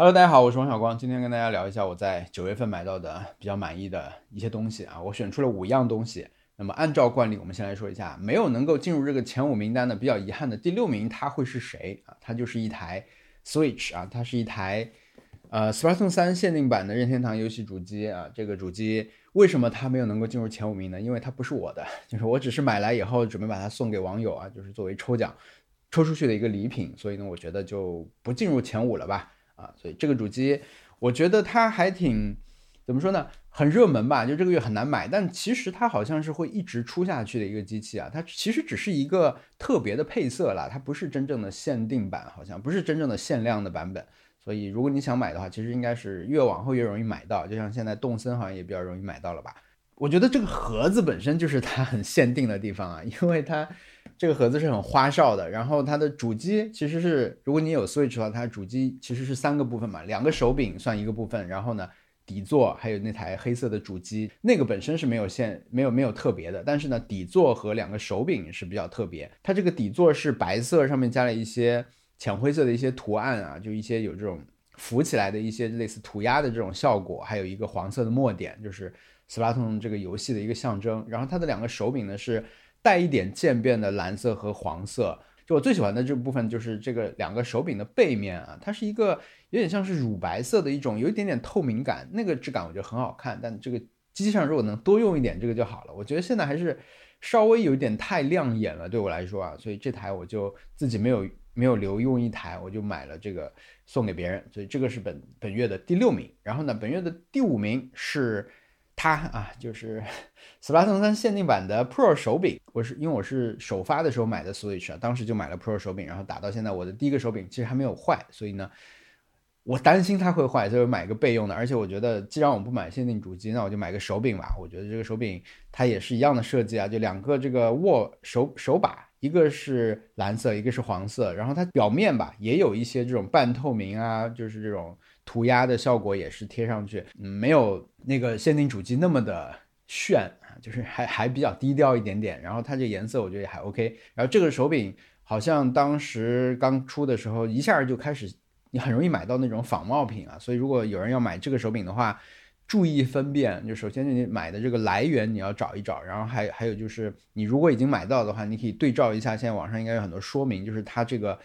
Hello，大家好，我是王小光，今天跟大家聊一下我在九月份买到的比较满意的一些东西啊，我选出了五样东西。那么按照惯例，我们先来说一下没有能够进入这个前五名单的比较遗憾的第六名，它会是谁啊？它就是一台 Switch 啊，它是一台呃 Splatoon 三限定版的任天堂游戏主机啊。这个主机为什么它没有能够进入前五名呢？因为它不是我的，就是我只是买来以后准备把它送给网友啊，就是作为抽奖抽出去的一个礼品，所以呢，我觉得就不进入前五了吧。啊，所以这个主机，我觉得它还挺怎么说呢？很热门吧？就这个月很难买，但其实它好像是会一直出下去的一个机器啊。它其实只是一个特别的配色啦，它不是真正的限定版，好像不是真正的限量的版本。所以如果你想买的话，其实应该是越往后越容易买到。就像现在动森好像也比较容易买到了吧？我觉得这个盒子本身就是它很限定的地方啊，因为它。这个盒子是很花哨的，然后它的主机其实是，如果你有 Switch 的话，它主机其实是三个部分嘛，两个手柄算一个部分，然后呢，底座还有那台黑色的主机，那个本身是没有线，没有没有特别的，但是呢，底座和两个手柄是比较特别。它这个底座是白色，上面加了一些浅灰色的一些图案啊，就一些有这种浮起来的一些类似涂鸦的这种效果，还有一个黄色的墨点，就是 Splatoon 这个游戏的一个象征。然后它的两个手柄呢是。带一点渐变的蓝色和黄色，就我最喜欢的这部分就是这个两个手柄的背面啊，它是一个有点像是乳白色的一种，有一点点透明感，那个质感我觉得很好看。但这个机器上如果能多用一点这个就好了，我觉得现在还是稍微有一点太亮眼了，对我来说啊，所以这台我就自己没有没有留用一台，我就买了这个送给别人，所以这个是本本月的第六名。然后呢，本月的第五名是。它啊，就是 s p l a t o n 三限定版的 Pro 手柄。我是因为我是首发的时候买的 Switch 啊，当时就买了 Pro 手柄，然后打到现在，我的第一个手柄其实还没有坏，所以呢，我担心它会坏，所以买个备用的。而且我觉得，既然我不买限定主机，那我就买个手柄吧。我觉得这个手柄它也是一样的设计啊，就两个这个握手手把，一个是蓝色，一个是黄色，然后它表面吧也有一些这种半透明啊，就是这种。涂鸦的效果也是贴上去，嗯，没有那个限定主机那么的炫啊，就是还还比较低调一点点。然后它这颜色我觉得也还 OK。然后这个手柄好像当时刚出的时候，一下就开始你很容易买到那种仿冒品啊。所以如果有人要买这个手柄的话，注意分辨。就首先你买的这个来源你要找一找，然后还还有就是你如果已经买到的话，你可以对照一下。现在网上应该有很多说明，就是它这个。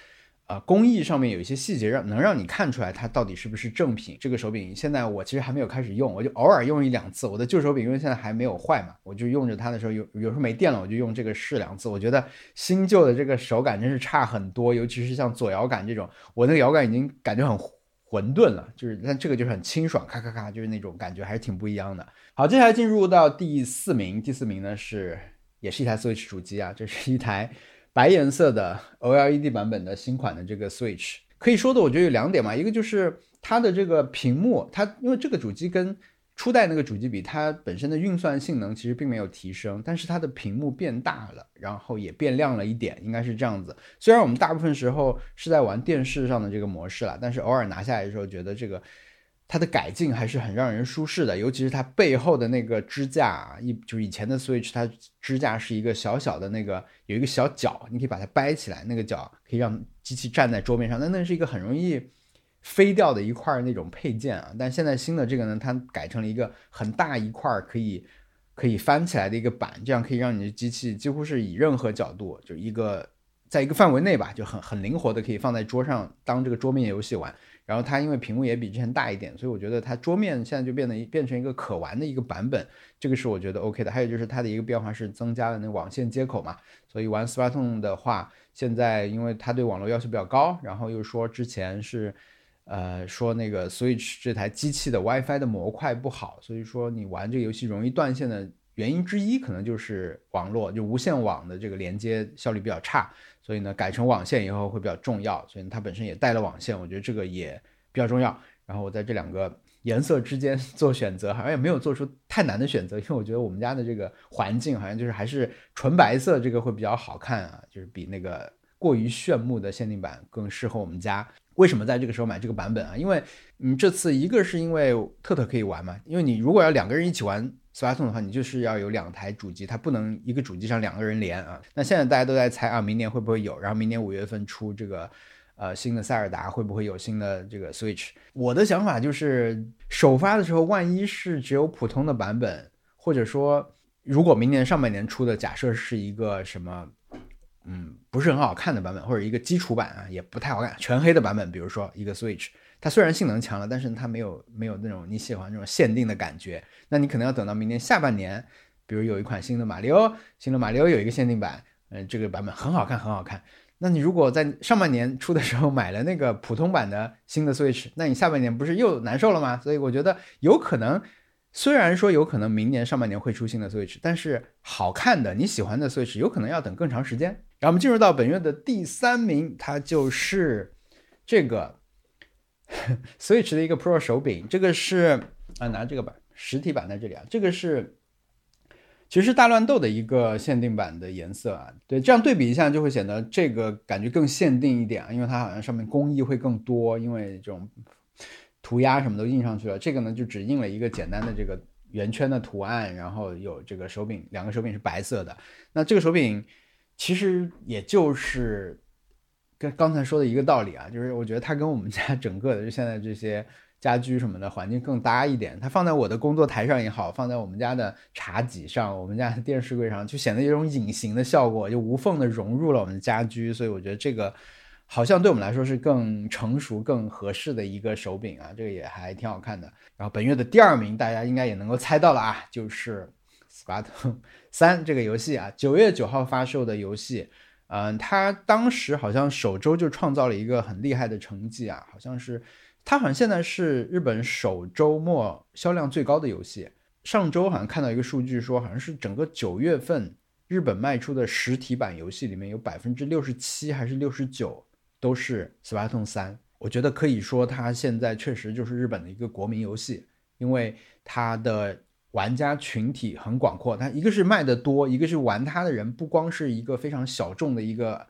啊，工艺上面有一些细节让能让你看出来它到底是不是正品。这个手柄现在我其实还没有开始用，我就偶尔用一两次。我的旧手柄因为现在还没有坏嘛，我就用着它的时候有有时候没电了，我就用这个试两次。我觉得新旧的这个手感真是差很多，尤其是像左摇杆这种，我那个摇杆已经感觉很混沌了，就是但这个就是很清爽，咔咔咔，就是那种感觉还是挺不一样的。好，接下来进入到第四名，第四名呢是也是一台 Switch 主机啊，这是一台。白颜色的 OLED 版本的新款的这个 Switch，可以说的我觉得有两点嘛，一个就是它的这个屏幕，它因为这个主机跟初代那个主机比，它本身的运算性能其实并没有提升，但是它的屏幕变大了，然后也变亮了一点，应该是这样子。虽然我们大部分时候是在玩电视上的这个模式了，但是偶尔拿下来的时候，觉得这个。它的改进还是很让人舒适的，尤其是它背后的那个支架，一就是以前的 Switch，它支架是一个小小的那个有一个小角，你可以把它掰起来，那个角可以让机器站在桌面上，那那是一个很容易飞掉的一块那种配件啊。但现在新的这个呢，它改成了一个很大一块可以可以翻起来的一个板，这样可以让你的机器几乎是以任何角度，就一个在一个范围内吧，就很很灵活的可以放在桌上当这个桌面游戏玩。然后它因为屏幕也比之前大一点，所以我觉得它桌面现在就变得变成一个可玩的一个版本，这个是我觉得 OK 的。还有就是它的一个变化是增加了那网线接口嘛，所以玩 Splatoon 的话，现在因为它对网络要求比较高，然后又说之前是，呃，说那个 Switch 这台机器的 WiFi 的模块不好，所以说你玩这个游戏容易断线的原因之一，可能就是网络就无线网的这个连接效率比较差。所以呢，改成网线以后会比较重要，所以它本身也带了网线，我觉得这个也比较重要。然后我在这两个颜色之间 做选择，好像也没有做出太难的选择，因为我觉得我们家的这个环境好像就是还是纯白色这个会比较好看啊，就是比那个过于炫目的限定版更适合我们家。为什么在这个时候买这个版本啊？因为嗯，这次一个是因为特特可以玩嘛，因为你如果要两个人一起玩。斯巴通的话，你就是要有两台主机，它不能一个主机上两个人连啊。那现在大家都在猜啊，明年会不会有？然后明年五月份出这个，呃新的塞尔达会不会有新的这个 Switch。我的想法就是首发的时候，万一是只有普通的版本，或者说如果明年上半年出的假设是一个什么，嗯，不是很好看的版本，或者一个基础版啊，也不太好看，全黑的版本，比如说一个 Switch。它虽然性能强了，但是它没有没有那种你喜欢那种限定的感觉。那你可能要等到明年下半年，比如有一款新的马里奥，新的马里奥有一个限定版，嗯，这个版本很好看，很好看。那你如果在上半年出的时候买了那个普通版的新的 Switch，那你下半年不是又难受了吗？所以我觉得有可能，虽然说有可能明年上半年会出新的 Switch，但是好看的你喜欢的 Switch 有可能要等更长时间。然后我们进入到本月的第三名，它就是这个。Switch 的一个 Pro 手柄，这个是啊，拿这个版实体版在这里啊，这个是其实大乱斗的一个限定版的颜色啊，对，这样对比一下就会显得这个感觉更限定一点啊，因为它好像上面工艺会更多，因为这种涂鸦什么都印上去了，这个呢就只印了一个简单的这个圆圈的图案，然后有这个手柄，两个手柄是白色的，那这个手柄其实也就是。跟刚才说的一个道理啊，就是我觉得它跟我们家整个的就现在这些家居什么的环境更搭一点。它放在我的工作台上也好，放在我们家的茶几上、我们家的电视柜上，就显得有种隐形的效果，就无缝的融入了我们的家居。所以我觉得这个好像对我们来说是更成熟、更合适的一个手柄啊，这个也还挺好看的。然后本月的第二名，大家应该也能够猜到了啊，就是《Spartan 三》这个游戏啊，九月九号发售的游戏。嗯，他当时好像首周就创造了一个很厉害的成绩啊，好像是他好像现在是日本首周末销量最高的游戏。上周好像看到一个数据说，好像是整个九月份日本卖出的实体版游戏里面有百分之六十七还是六十九都是《斯巴通三》。我觉得可以说它现在确实就是日本的一个国民游戏，因为它的。玩家群体很广阔，它一个是卖的多，一个是玩它的人不光是一个非常小众的一个，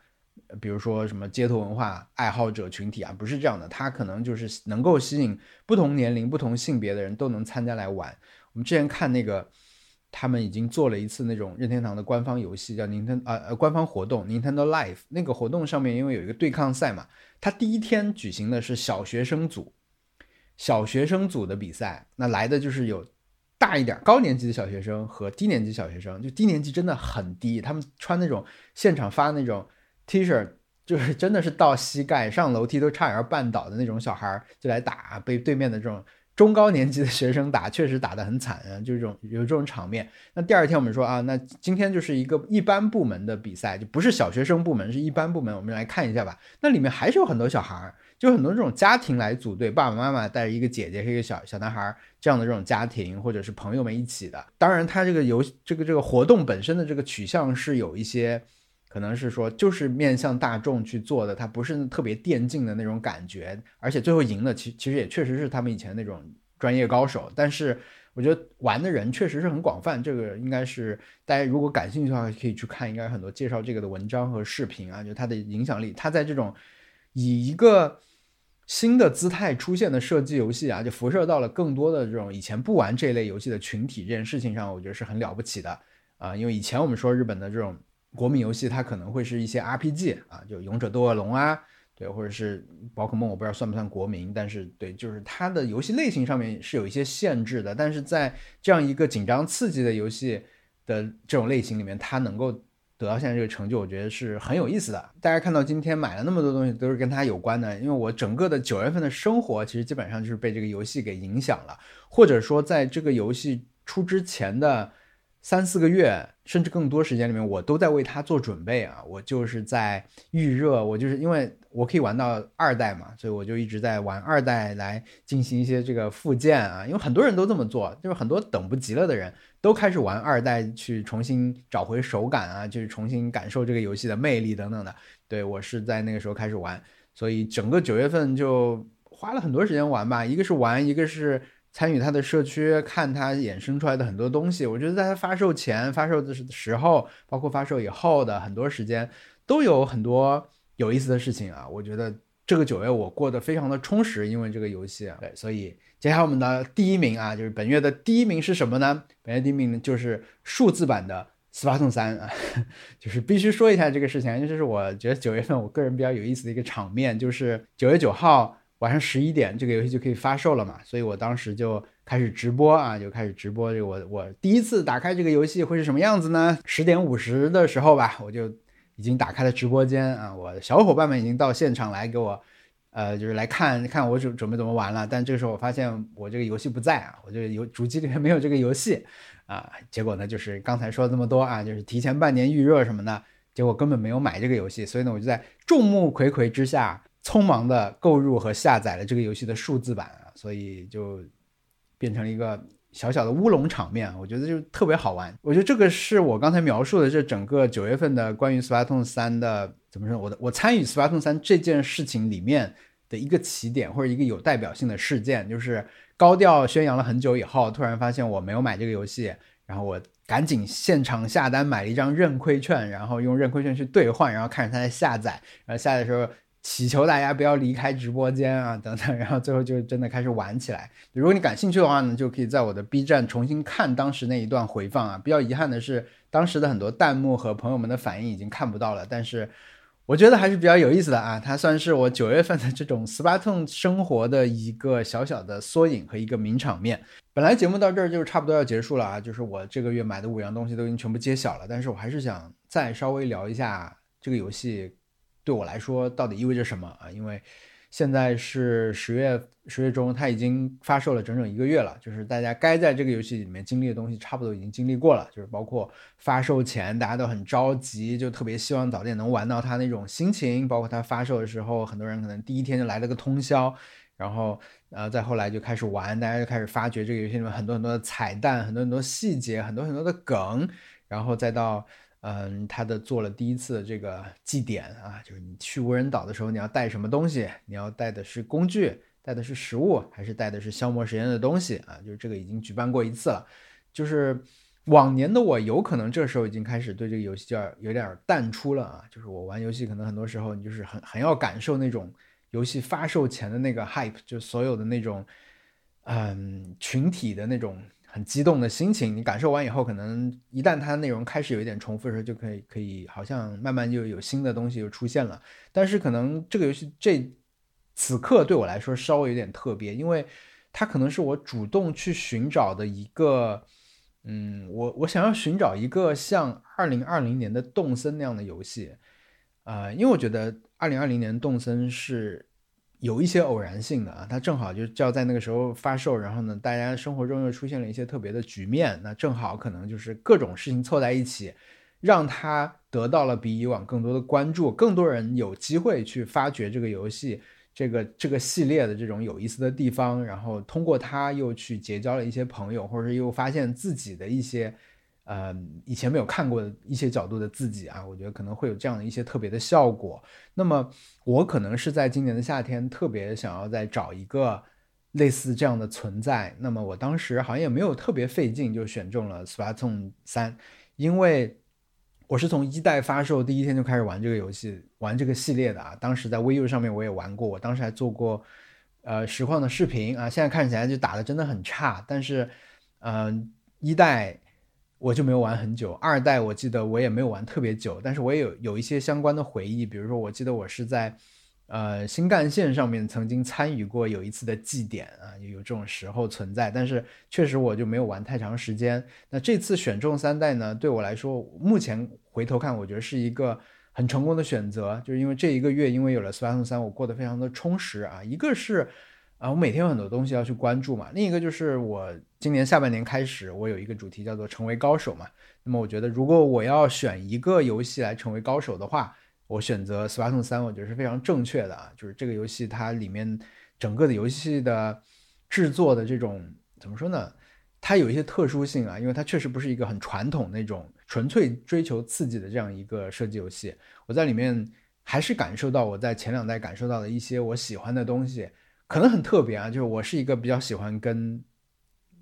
比如说什么街头文化爱好者群体啊，不是这样的，它可能就是能够吸引不同年龄、不同性别的人都能参加来玩。我们之前看那个，他们已经做了一次那种任天堂的官方游戏，叫 Nintendo 呃呃官方活动 Nintendo Life 那个活动上面因为有一个对抗赛嘛，它第一天举行的是小学生组，小学生组的比赛，那来的就是有。大一点高年级的小学生和低年级小学生，就低年级真的很低，他们穿那种现场发那种 T 恤，就是真的是到膝盖，上楼梯都差点绊倒的那种小孩就来打，被对面的这种中高年级的学生打，确实打得很惨啊，就这种有这种场面。那第二天我们说啊，那今天就是一个一般部门的比赛，就不是小学生部门，是一般部门，我们来看一下吧。那里面还是有很多小孩。就很多这种家庭来组队，爸爸妈妈带着一个姐姐和一个小小男孩这样的这种家庭，或者是朋友们一起的。当然，他这个游这个这个活动本身的这个取向是有一些，可能是说就是面向大众去做的，它不是特别电竞的那种感觉。而且最后赢的，其其实也确实是他们以前那种专业高手。但是我觉得玩的人确实是很广泛，这个应该是大家如果感兴趣的话，可以去看，应该很多介绍这个的文章和视频啊，就它的影响力，它在这种以一个。新的姿态出现的射击游戏啊，就辐射到了更多的这种以前不玩这类游戏的群体。这件事情上，我觉得是很了不起的啊。因为以前我们说日本的这种国民游戏，它可能会是一些 RPG 啊，就勇者斗恶龙啊，对，或者是宝可梦，我不知道算不算国民，但是对，就是它的游戏类型上面是有一些限制的。但是在这样一个紧张刺激的游戏的这种类型里面，它能够。得到现在这个成就，我觉得是很有意思的。大家看到今天买了那么多东西，都是跟它有关的。因为我整个的九月份的生活，其实基本上就是被这个游戏给影响了，或者说在这个游戏出之前的三四个月，甚至更多时间里面，我都在为它做准备啊。我就是在预热，我就是因为我可以玩到二代嘛，所以我就一直在玩二代来进行一些这个附件啊。因为很多人都这么做，就是很多等不及了的人。都开始玩二代，去重新找回手感啊，就是重新感受这个游戏的魅力等等的。对我是在那个时候开始玩，所以整个九月份就花了很多时间玩吧。一个是玩，一个是参与他的社区，看他衍生出来的很多东西。我觉得在他发售前、发售的时候，包括发售以后的很多时间，都有很多有意思的事情啊。我觉得这个九月我过得非常的充实，因为这个游戏。对，所以。接下来我们的第一名啊，就是本月的第一名是什么呢？本月第一名就是数字版的斯巴痛三啊，就是必须说一下这个事情，这是我觉得九月份我个人比较有意思的一个场面，就是九月九号晚上十一点，这个游戏就可以发售了嘛，所以我当时就开始直播啊，就开始直播这个我我第一次打开这个游戏会是什么样子呢？十点五十的时候吧，我就已经打开了直播间啊，我的小伙伴们已经到现场来给我，呃，就是来看看我准准备怎么玩了，但这个时候我发现我这个游戏不在啊，我这个游主机里面没有这个游戏。啊，结果呢，就是刚才说这么多啊，就是提前半年预热什么的，结果根本没有买这个游戏，所以呢，我就在众目睽睽之下，匆忙的购入和下载了这个游戏的数字版，所以就变成了一个小小的乌龙场面，我觉得就特别好玩。我觉得这个是我刚才描述的这整个九月份的关于《斯巴通三》的怎么说？我的我参与《斯巴通三》这件事情里面的一个起点或者一个有代表性的事件，就是。高调宣扬了很久以后，突然发现我没有买这个游戏，然后我赶紧现场下单买了一张认亏券，然后用认亏券去兑换，然后看着它在下载，然后下载的时候祈求大家不要离开直播间啊等等，然后最后就真的开始玩起来。如果你感兴趣的话呢，就可以在我的 B 站重新看当时那一段回放啊。比较遗憾的是，当时的很多弹幕和朋友们的反应已经看不到了，但是。我觉得还是比较有意思的啊，它算是我九月份的这种斯巴通生活的一个小小的缩影和一个名场面。本来节目到这儿就差不多要结束了啊，就是我这个月买的五样东西都已经全部揭晓了，但是我还是想再稍微聊一下这个游戏对我来说到底意味着什么啊，因为。现在是十月十月中，它已经发售了整整一个月了。就是大家该在这个游戏里面经历的东西，差不多已经经历过了。就是包括发售前大家都很着急，就特别希望早点能玩到它那种心情。包括它发售的时候，很多人可能第一天就来了个通宵，然后呃再后来就开始玩，大家就开始发掘这个游戏里面很多很多的彩蛋、很多很多细节、很多很多的梗，然后再到。嗯，他的做了第一次这个祭典啊，就是你去无人岛的时候，你要带什么东西？你要带的是工具，带的是食物，还是带的是消磨时间的东西啊？就是这个已经举办过一次了。就是往年的我有可能这时候已经开始对这个游戏就要有点淡出了啊。就是我玩游戏可能很多时候你就是很很要感受那种游戏发售前的那个 hype，就所有的那种嗯群体的那种。很激动的心情，你感受完以后，可能一旦它内容开始有一点重复的时候，就可以可以好像慢慢就有新的东西又出现了。但是可能这个游戏这此刻对我来说稍微有点特别，因为它可能是我主动去寻找的一个，嗯，我我想要寻找一个像二零二零年的动森那样的游戏，啊，因为我觉得二零二零年动森是。有一些偶然性的啊，它正好就就要在那个时候发售，然后呢，大家生活中又出现了一些特别的局面，那正好可能就是各种事情凑在一起，让它得到了比以往更多的关注，更多人有机会去发掘这个游戏这个这个系列的这种有意思的地方，然后通过它又去结交了一些朋友，或者是又发现自己的一些。呃，以前没有看过的一些角度的自己啊，我觉得可能会有这样的一些特别的效果。那么，我可能是在今年的夏天特别想要再找一个类似这样的存在。那么，我当时好像也没有特别费劲就选中了《Splatoon 三》，因为我是从一代发售第一天就开始玩这个游戏，玩这个系列的啊。当时在 VU 上面我也玩过，我当时还做过呃实况的视频啊。现在看起来就打的真的很差，但是嗯，一代。我就没有玩很久，二代我记得我也没有玩特别久，但是我也有有一些相关的回忆，比如说我记得我是在，呃新干线上面曾经参与过有一次的祭典啊，有这种时候存在，但是确实我就没有玩太长时间。那这次选中三代呢，对我来说，目前回头看，我觉得是一个很成功的选择，就是因为这一个月因为有了四百零三，我过得非常的充实啊，一个是。啊，我每天有很多东西要去关注嘛。另一个就是我今年下半年开始，我有一个主题叫做成为高手嘛。那么我觉得，如果我要选一个游戏来成为高手的话，我选择《斯巴通三》，我觉得是非常正确的啊。就是这个游戏它里面整个的游戏的制作的这种怎么说呢？它有一些特殊性啊，因为它确实不是一个很传统那种纯粹追求刺激的这样一个射击游戏。我在里面还是感受到我在前两代感受到的一些我喜欢的东西。可能很特别啊，就是我是一个比较喜欢跟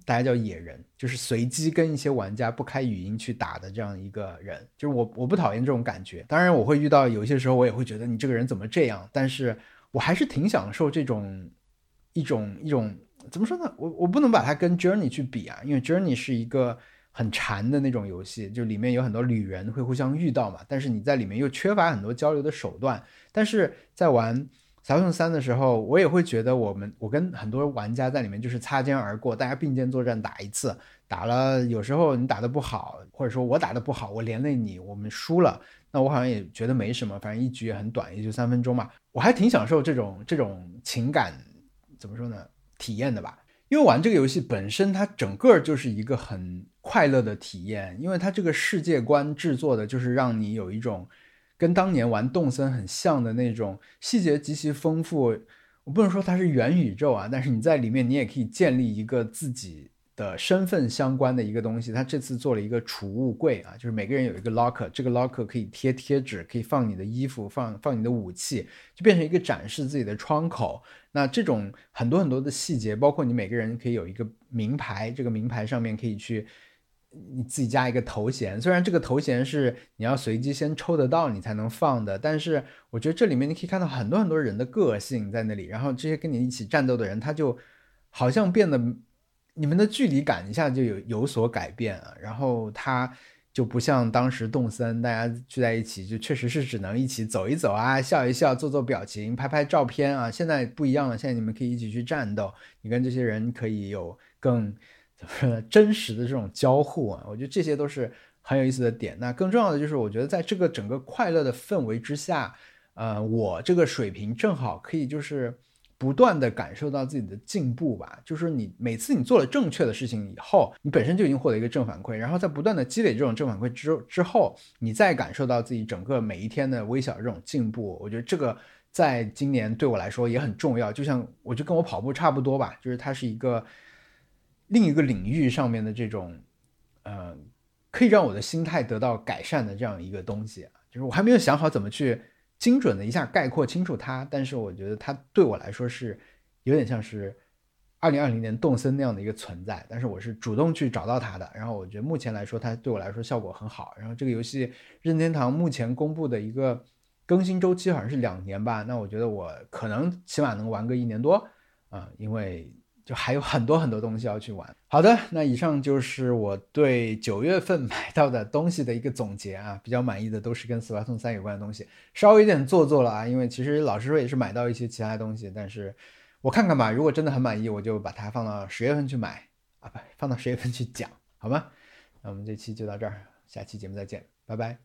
大家叫野人，就是随机跟一些玩家不开语音去打的这样一个人。就是我我不讨厌这种感觉，当然我会遇到有些时候我也会觉得你这个人怎么这样，但是我还是挺享受这种一种一种怎么说呢？我我不能把它跟 Journey 去比啊，因为 Journey 是一个很馋的那种游戏，就里面有很多旅人会互相遇到嘛，但是你在里面又缺乏很多交流的手段。但是在玩《萨克三》的时候，我也会觉得我们我跟很多玩家在里面就是擦肩而过，大家并肩作战打一次，打了有时候你打的不好，或者说我打的不好，我连累你，我们输了，那我好像也觉得没什么，反正一局也很短，也就三分钟嘛，我还挺享受这种这种情感怎么说呢体验的吧。因为玩这个游戏本身，它整个就是一个很快乐的体验，因为它这个世界观制作的就是让你有一种跟当年玩动森很像的那种细节极其丰富。我不能说它是元宇宙啊，但是你在里面你也可以建立一个自己。的身份相关的一个东西，它这次做了一个储物柜啊，就是每个人有一个 locker，这个 locker 可以贴贴纸，可以放你的衣服，放放你的武器，就变成一个展示自己的窗口。那这种很多很多的细节，包括你每个人可以有一个名牌，这个名牌上面可以去你自己加一个头衔，虽然这个头衔是你要随机先抽得到你才能放的，但是我觉得这里面你可以看到很多很多人的个性在那里，然后这些跟你一起战斗的人，他就好像变得。你们的距离感一下就有有所改变啊，然后他就不像当时动森，大家聚在一起就确实是只能一起走一走啊，笑一笑，做做表情，拍拍照片啊。现在不一样了，现在你们可以一起去战斗，你跟这些人可以有更 真实的这种交互啊。我觉得这些都是很有意思的点。那更重要的就是，我觉得在这个整个快乐的氛围之下，呃，我这个水平正好可以就是。不断的感受到自己的进步吧，就是你每次你做了正确的事情以后，你本身就已经获得一个正反馈，然后在不断的积累这种正反馈之之后，你再感受到自己整个每一天的微小这种进步，我觉得这个在今年对我来说也很重要。就像我就跟我跑步差不多吧，就是它是一个另一个领域上面的这种，呃，可以让我的心态得到改善的这样一个东西，就是我还没有想好怎么去。精准的一下概括清楚它，但是我觉得它对我来说是有点像是二零二零年动森那样的一个存在，但是我是主动去找到它的。然后我觉得目前来说，它对我来说效果很好。然后这个游戏任天堂目前公布的一个更新周期好像是两年吧，那我觉得我可能起码能玩个一年多啊，因为。就还有很多很多东西要去玩。好的，那以上就是我对九月份买到的东西的一个总结啊，比较满意的都是跟《死 o 送三》有关的东西，稍微有点做作了啊，因为其实老实说也是买到一些其他东西，但是我看看吧，如果真的很满意，我就把它放到十月份去买啊，不，放到十月份去讲，好吗？那我们这期就到这儿，下期节目再见，拜拜。